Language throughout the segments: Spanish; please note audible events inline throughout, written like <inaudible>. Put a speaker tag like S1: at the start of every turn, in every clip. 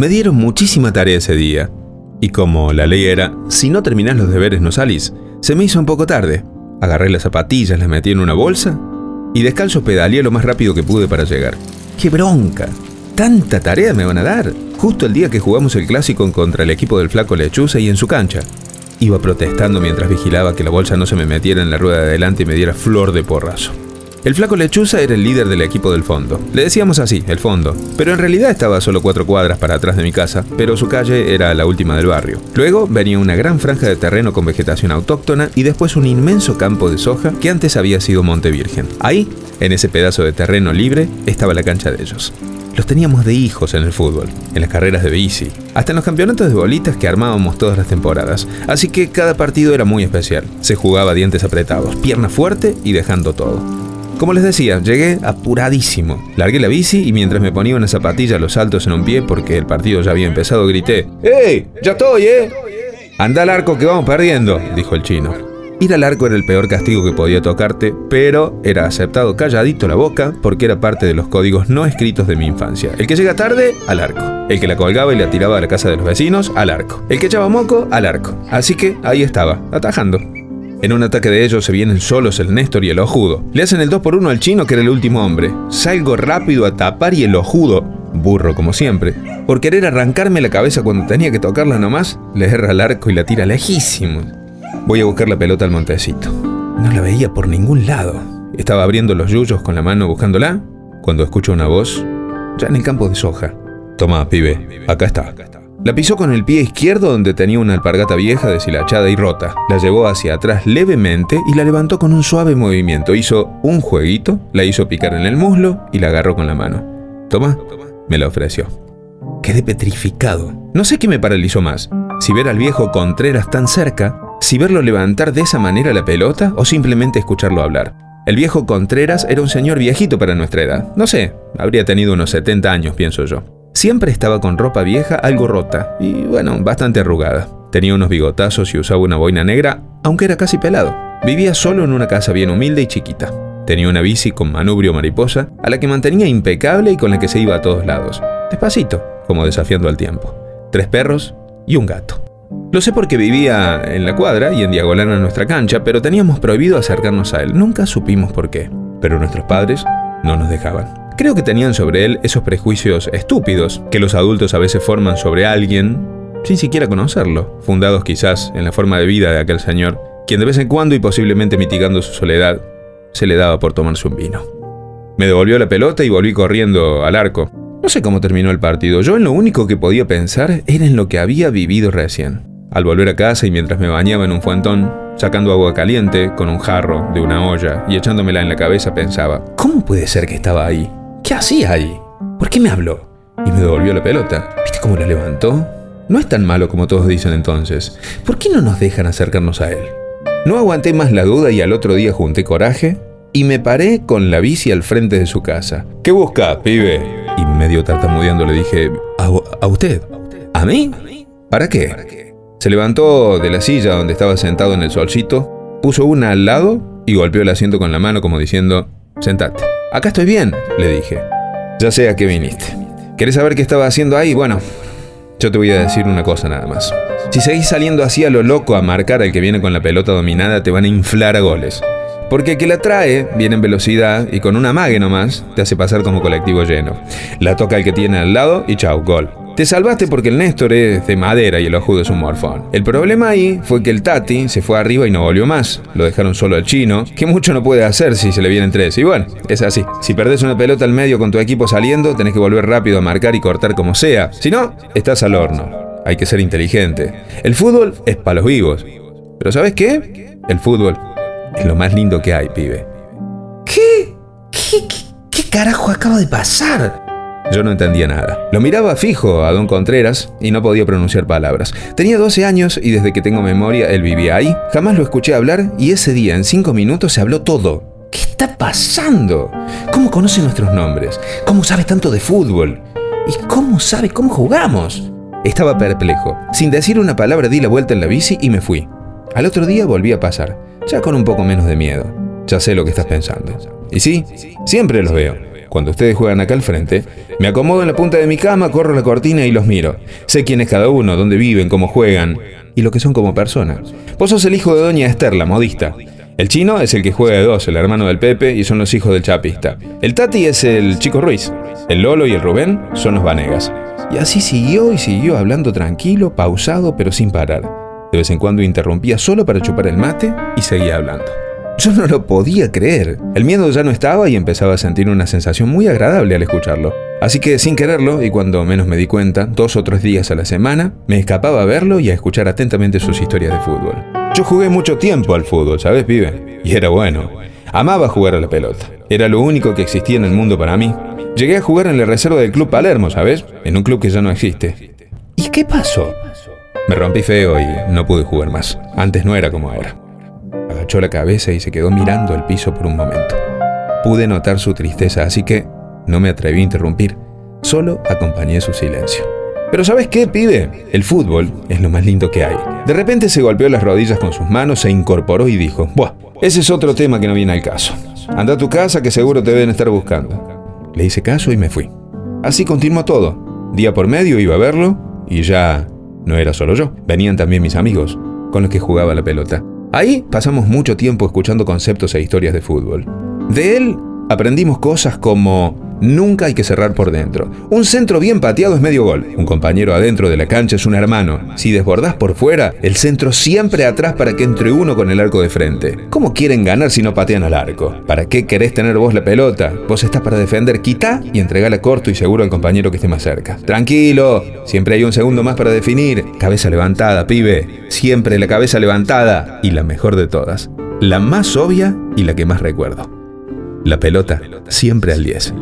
S1: Me dieron muchísima tarea ese día. Y como la ley era, si no terminás los deberes no salís, se me hizo un poco tarde. Agarré las zapatillas, las metí en una bolsa y descalzo pedaleé lo más rápido que pude para llegar. ¡Qué bronca! ¿Tanta tarea me van a dar? Justo el día que jugamos el clásico contra el equipo del flaco Lechuza y en su cancha. Iba protestando mientras vigilaba que la bolsa no se me metiera en la rueda de adelante y me diera flor de porrazo. El flaco Lechuza era el líder del equipo del fondo. Le decíamos así, el fondo. Pero en realidad estaba solo cuatro cuadras para atrás de mi casa, pero su calle era la última del barrio. Luego venía una gran franja de terreno con vegetación autóctona y después un inmenso campo de soja que antes había sido Monte Virgen. Ahí, en ese pedazo de terreno libre, estaba la cancha de ellos. Los teníamos de hijos en el fútbol, en las carreras de bici, hasta en los campeonatos de bolitas que armábamos todas las temporadas. Así que cada partido era muy especial. Se jugaba dientes apretados, pierna fuerte y dejando todo. Como les decía, llegué apuradísimo. Largué la bici y mientras me ponía una zapatilla los saltos en un pie porque el partido ya había empezado, grité: ¡Ey! ¡Ya estoy, eh! Anda al arco que vamos perdiendo, dijo el chino. Ir al arco era el peor castigo que podía tocarte, pero era aceptado calladito la boca porque era parte de los códigos no escritos de mi infancia. El que llega tarde, al arco. El que la colgaba y la tiraba a la casa de los vecinos, al arco. El que echaba moco, al arco. Así que ahí estaba, atajando. En un ataque de ellos se vienen solos el Néstor y el ojudo. Le hacen el 2 por 1 al chino que era el último hombre. Salgo rápido a tapar y el ojudo, burro como siempre, por querer arrancarme la cabeza cuando tenía que tocarla nomás, le erra al arco y la tira lejísimo. Voy a buscar la pelota al montecito. No la veía por ningún lado. Estaba abriendo los yuyos con la mano buscándola cuando escucho una voz ya en el campo de soja. Toma, pibe, acá está. La pisó con el pie izquierdo donde tenía una alpargata vieja deshilachada y rota. La llevó hacia atrás levemente y la levantó con un suave movimiento. Hizo un jueguito, la hizo picar en el muslo y la agarró con la mano. Toma, me la ofreció. Quedé petrificado. No sé qué me paralizó más. Si ver al viejo Contreras tan cerca si verlo levantar de esa manera la pelota o simplemente escucharlo hablar. El viejo Contreras era un señor viejito para nuestra edad. No sé, habría tenido unos 70 años, pienso yo. Siempre estaba con ropa vieja, algo rota y, bueno, bastante arrugada. Tenía unos bigotazos y usaba una boina negra, aunque era casi pelado. Vivía solo en una casa bien humilde y chiquita. Tenía una bici con manubrio mariposa, a la que mantenía impecable y con la que se iba a todos lados. Despacito, como desafiando al tiempo. Tres perros y un gato. Lo sé porque vivía en la cuadra y en diagonal a nuestra cancha, pero teníamos prohibido acercarnos a él. Nunca supimos por qué. Pero nuestros padres no nos dejaban. Creo que tenían sobre él esos prejuicios estúpidos que los adultos a veces forman sobre alguien sin siquiera conocerlo, fundados quizás en la forma de vida de aquel señor, quien de vez en cuando y posiblemente mitigando su soledad, se le daba por tomarse un vino. Me devolvió la pelota y volví corriendo al arco. No sé cómo terminó el partido, yo en lo único que podía pensar era en lo que había vivido recién. Al volver a casa y mientras me bañaba en un fuentón, sacando agua caliente con un jarro de una olla y echándomela en la cabeza, pensaba, ¿cómo puede ser que estaba ahí? ¿Qué hacía ahí? ¿Por qué me habló? Y me devolvió la pelota. ¿Viste cómo la levantó? No es tan malo como todos dicen entonces. ¿Por qué no nos dejan acercarnos a él? No aguanté más la duda y al otro día junté coraje y me paré con la bici al frente de su casa. ¿Qué busca, pibe? Y medio tartamudeando le dije, ¿a, a usted? ¿A mí? ¿Para qué? Se levantó de la silla donde estaba sentado en el solcito, puso una al lado y golpeó el asiento con la mano como diciendo, sentate. Acá estoy bien, le dije. Ya sé a qué viniste. ¿Querés saber qué estaba haciendo ahí? Bueno, yo te voy a decir una cosa nada más. Si seguís saliendo así a lo loco a marcar al que viene con la pelota dominada, te van a inflar a goles. Porque el que la trae viene en velocidad y con una mague nomás te hace pasar como colectivo lleno. La toca el que tiene al lado y chau, gol. Te salvaste porque el Néstor es de madera y el ojudo es un morfón. El problema ahí fue que el Tati se fue arriba y no volvió más. Lo dejaron solo al chino, que mucho no puede hacer si se le vienen tres. Y bueno, es así. Si perdés una pelota al medio con tu equipo saliendo, tenés que volver rápido a marcar y cortar como sea. Si no, estás al horno. Hay que ser inteligente. El fútbol es para los vivos. Pero ¿sabes qué? El fútbol es lo más lindo que hay, pibe.
S2: ¿Qué? ¿Qué, qué, qué carajo acaba de pasar?
S1: Yo no entendía nada. Lo miraba fijo a don Contreras y no podía pronunciar palabras. Tenía 12 años y desde que tengo memoria él vivía ahí. Jamás lo escuché hablar y ese día en 5 minutos se habló todo. ¿Qué está pasando? ¿Cómo conoce nuestros nombres? ¿Cómo sabe tanto de fútbol? ¿Y cómo sabe cómo jugamos? Estaba perplejo. Sin decir una palabra di la vuelta en la bici y me fui. Al otro día volví a pasar, ya con un poco menos de miedo. Ya sé lo que estás pensando. Y sí, siempre los veo. Cuando ustedes juegan acá al frente, me acomodo en la punta de mi cama, corro la cortina y los miro. Sé quién es cada uno, dónde viven, cómo juegan y lo que son como personas. Vos sos el hijo de Doña Esther, la modista. El chino es el que juega de dos, el hermano del Pepe, y son los hijos del chapista. El Tati es el chico Ruiz. El Lolo y el Rubén son los Vanegas. Y así siguió y siguió hablando tranquilo, pausado, pero sin parar. De vez en cuando interrumpía solo para chupar el mate y seguía hablando. Yo no lo podía creer. El miedo ya no estaba y empezaba a sentir una sensación muy agradable al escucharlo. Así que sin quererlo, y cuando menos me di cuenta, dos o tres días a la semana, me escapaba a verlo y a escuchar atentamente sus historias de fútbol. Yo jugué mucho tiempo al fútbol, ¿sabes, pibe? Y era bueno. Amaba jugar a la pelota. Era lo único que existía en el mundo para mí. Llegué a jugar en la reserva del Club Palermo, ¿sabes? En un club que ya no existe.
S2: ¿Y qué pasó?
S1: Me rompí feo y no pude jugar más. Antes no era como ahora. Agachó la cabeza y se quedó mirando el piso por un momento. Pude notar su tristeza, así que no me atreví a interrumpir. Solo acompañé su silencio. Pero ¿sabes qué, pibe? El fútbol es lo más lindo que hay. De repente se golpeó las rodillas con sus manos, se incorporó y dijo, Buah, ese es otro tema que no viene al caso. Anda a tu casa que seguro te deben estar buscando. Le hice caso y me fui. Así continuó todo. Día por medio iba a verlo y ya no era solo yo, venían también mis amigos, con los que jugaba la pelota. Ahí pasamos mucho tiempo escuchando conceptos e historias de fútbol. De él aprendimos cosas como Nunca hay que cerrar por dentro. Un centro bien pateado es medio gol. Un compañero adentro de la cancha es un hermano. Si desbordás por fuera, el centro siempre atrás para que entre uno con el arco de frente. ¿Cómo quieren ganar si no patean al arco? ¿Para qué querés tener vos la pelota? Vos estás para defender, quita y entregala corto y seguro al compañero que esté más cerca. Tranquilo, siempre hay un segundo más para definir. Cabeza levantada, pibe. Siempre la cabeza levantada. Y la mejor de todas. La más obvia y la que más recuerdo. La pelota, siempre al 10.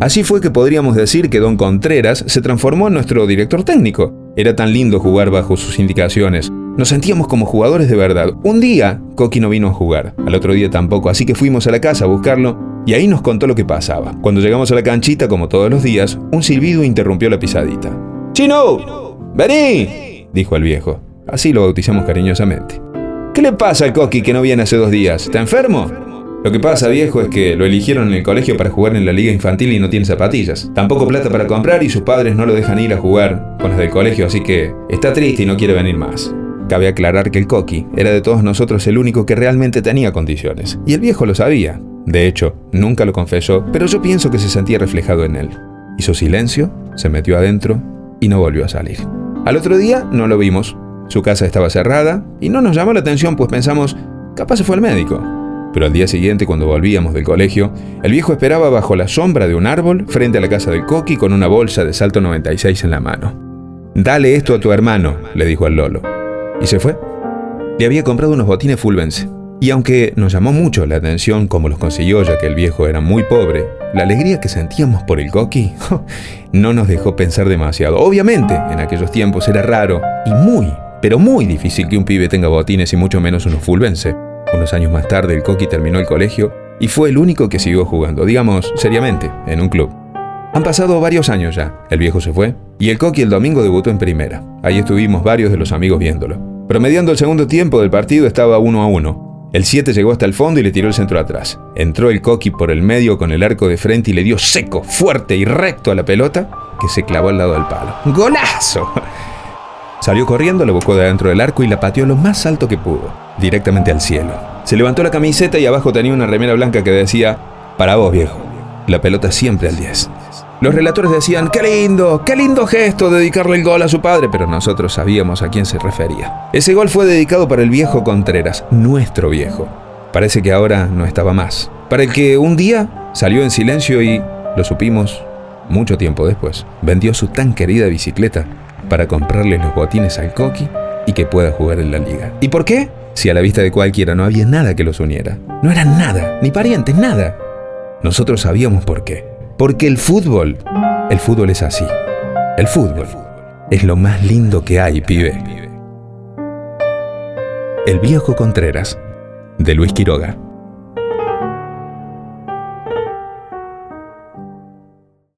S1: Así fue que podríamos decir que Don Contreras se transformó en nuestro director técnico. Era tan lindo jugar bajo sus indicaciones. Nos sentíamos como jugadores de verdad. Un día, Coqui no vino a jugar. Al otro día tampoco, así que fuimos a la casa a buscarlo y ahí nos contó lo que pasaba. Cuando llegamos a la canchita, como todos los días, un silbido interrumpió la pisadita. ¡Chino! ¡Vení! dijo el viejo. Así lo bautizamos cariñosamente. ¿Qué le pasa al Coqui que no viene hace dos días? ¿Está enfermo? Lo que pasa, viejo, es que lo eligieron en el colegio para jugar en la liga infantil y no tiene zapatillas. Tampoco plata para comprar y sus padres no lo dejan ir a jugar con las del colegio, así que está triste y no quiere venir más. Cabe aclarar que el Coqui era de todos nosotros el único que realmente tenía condiciones. Y el viejo lo sabía. De hecho, nunca lo confesó, pero yo pienso que se sentía reflejado en él. Hizo silencio, se metió adentro y no volvió a salir. Al otro día no lo vimos. Su casa estaba cerrada y no nos llamó la atención pues pensamos, capaz se fue al médico. Pero al día siguiente, cuando volvíamos del colegio, el viejo esperaba bajo la sombra de un árbol frente a la casa del Coqui con una bolsa de salto 96 en la mano. Dale esto a tu hermano, le dijo al Lolo. Y se fue. Le había comprado unos botines Fulvense. Y aunque nos llamó mucho la atención cómo los consiguió, ya que el viejo era muy pobre, la alegría que sentíamos por el Coqui <laughs> no nos dejó pensar demasiado. Obviamente, en aquellos tiempos era raro y muy, pero muy difícil que un pibe tenga botines y mucho menos unos Fulvense. Unos años más tarde el Coqui terminó el colegio y fue el único que siguió jugando, digamos, seriamente, en un club. Han pasado varios años ya, el viejo se fue, y el Coqui el domingo debutó en primera. Ahí estuvimos varios de los amigos viéndolo. Promediando el segundo tiempo del partido estaba uno a uno. El 7 llegó hasta el fondo y le tiró el centro atrás. Entró el Coqui por el medio con el arco de frente y le dio seco, fuerte y recto a la pelota, que se clavó al lado del palo. ¡Golazo! <laughs> Salió corriendo, la buscó de adentro del arco y la pateó lo más alto que pudo, directamente al cielo. Se levantó la camiseta y abajo tenía una remera blanca que decía, para vos viejo, la pelota siempre al 10. Los relatores decían, qué lindo, qué lindo gesto dedicarle el gol a su padre, pero nosotros sabíamos a quién se refería. Ese gol fue dedicado para el viejo Contreras, nuestro viejo. Parece que ahora no estaba más. Para el que un día salió en silencio y, lo supimos mucho tiempo después, vendió su tan querida bicicleta para comprarle los botines al Coqui y que pueda jugar en la liga. ¿Y por qué? Si a la vista de cualquiera no había nada que los uniera. No eran nada, ni parientes, nada. Nosotros sabíamos por qué. Porque el fútbol, el fútbol es así. El fútbol es lo más lindo que hay, pibe. El viejo Contreras, de Luis Quiroga.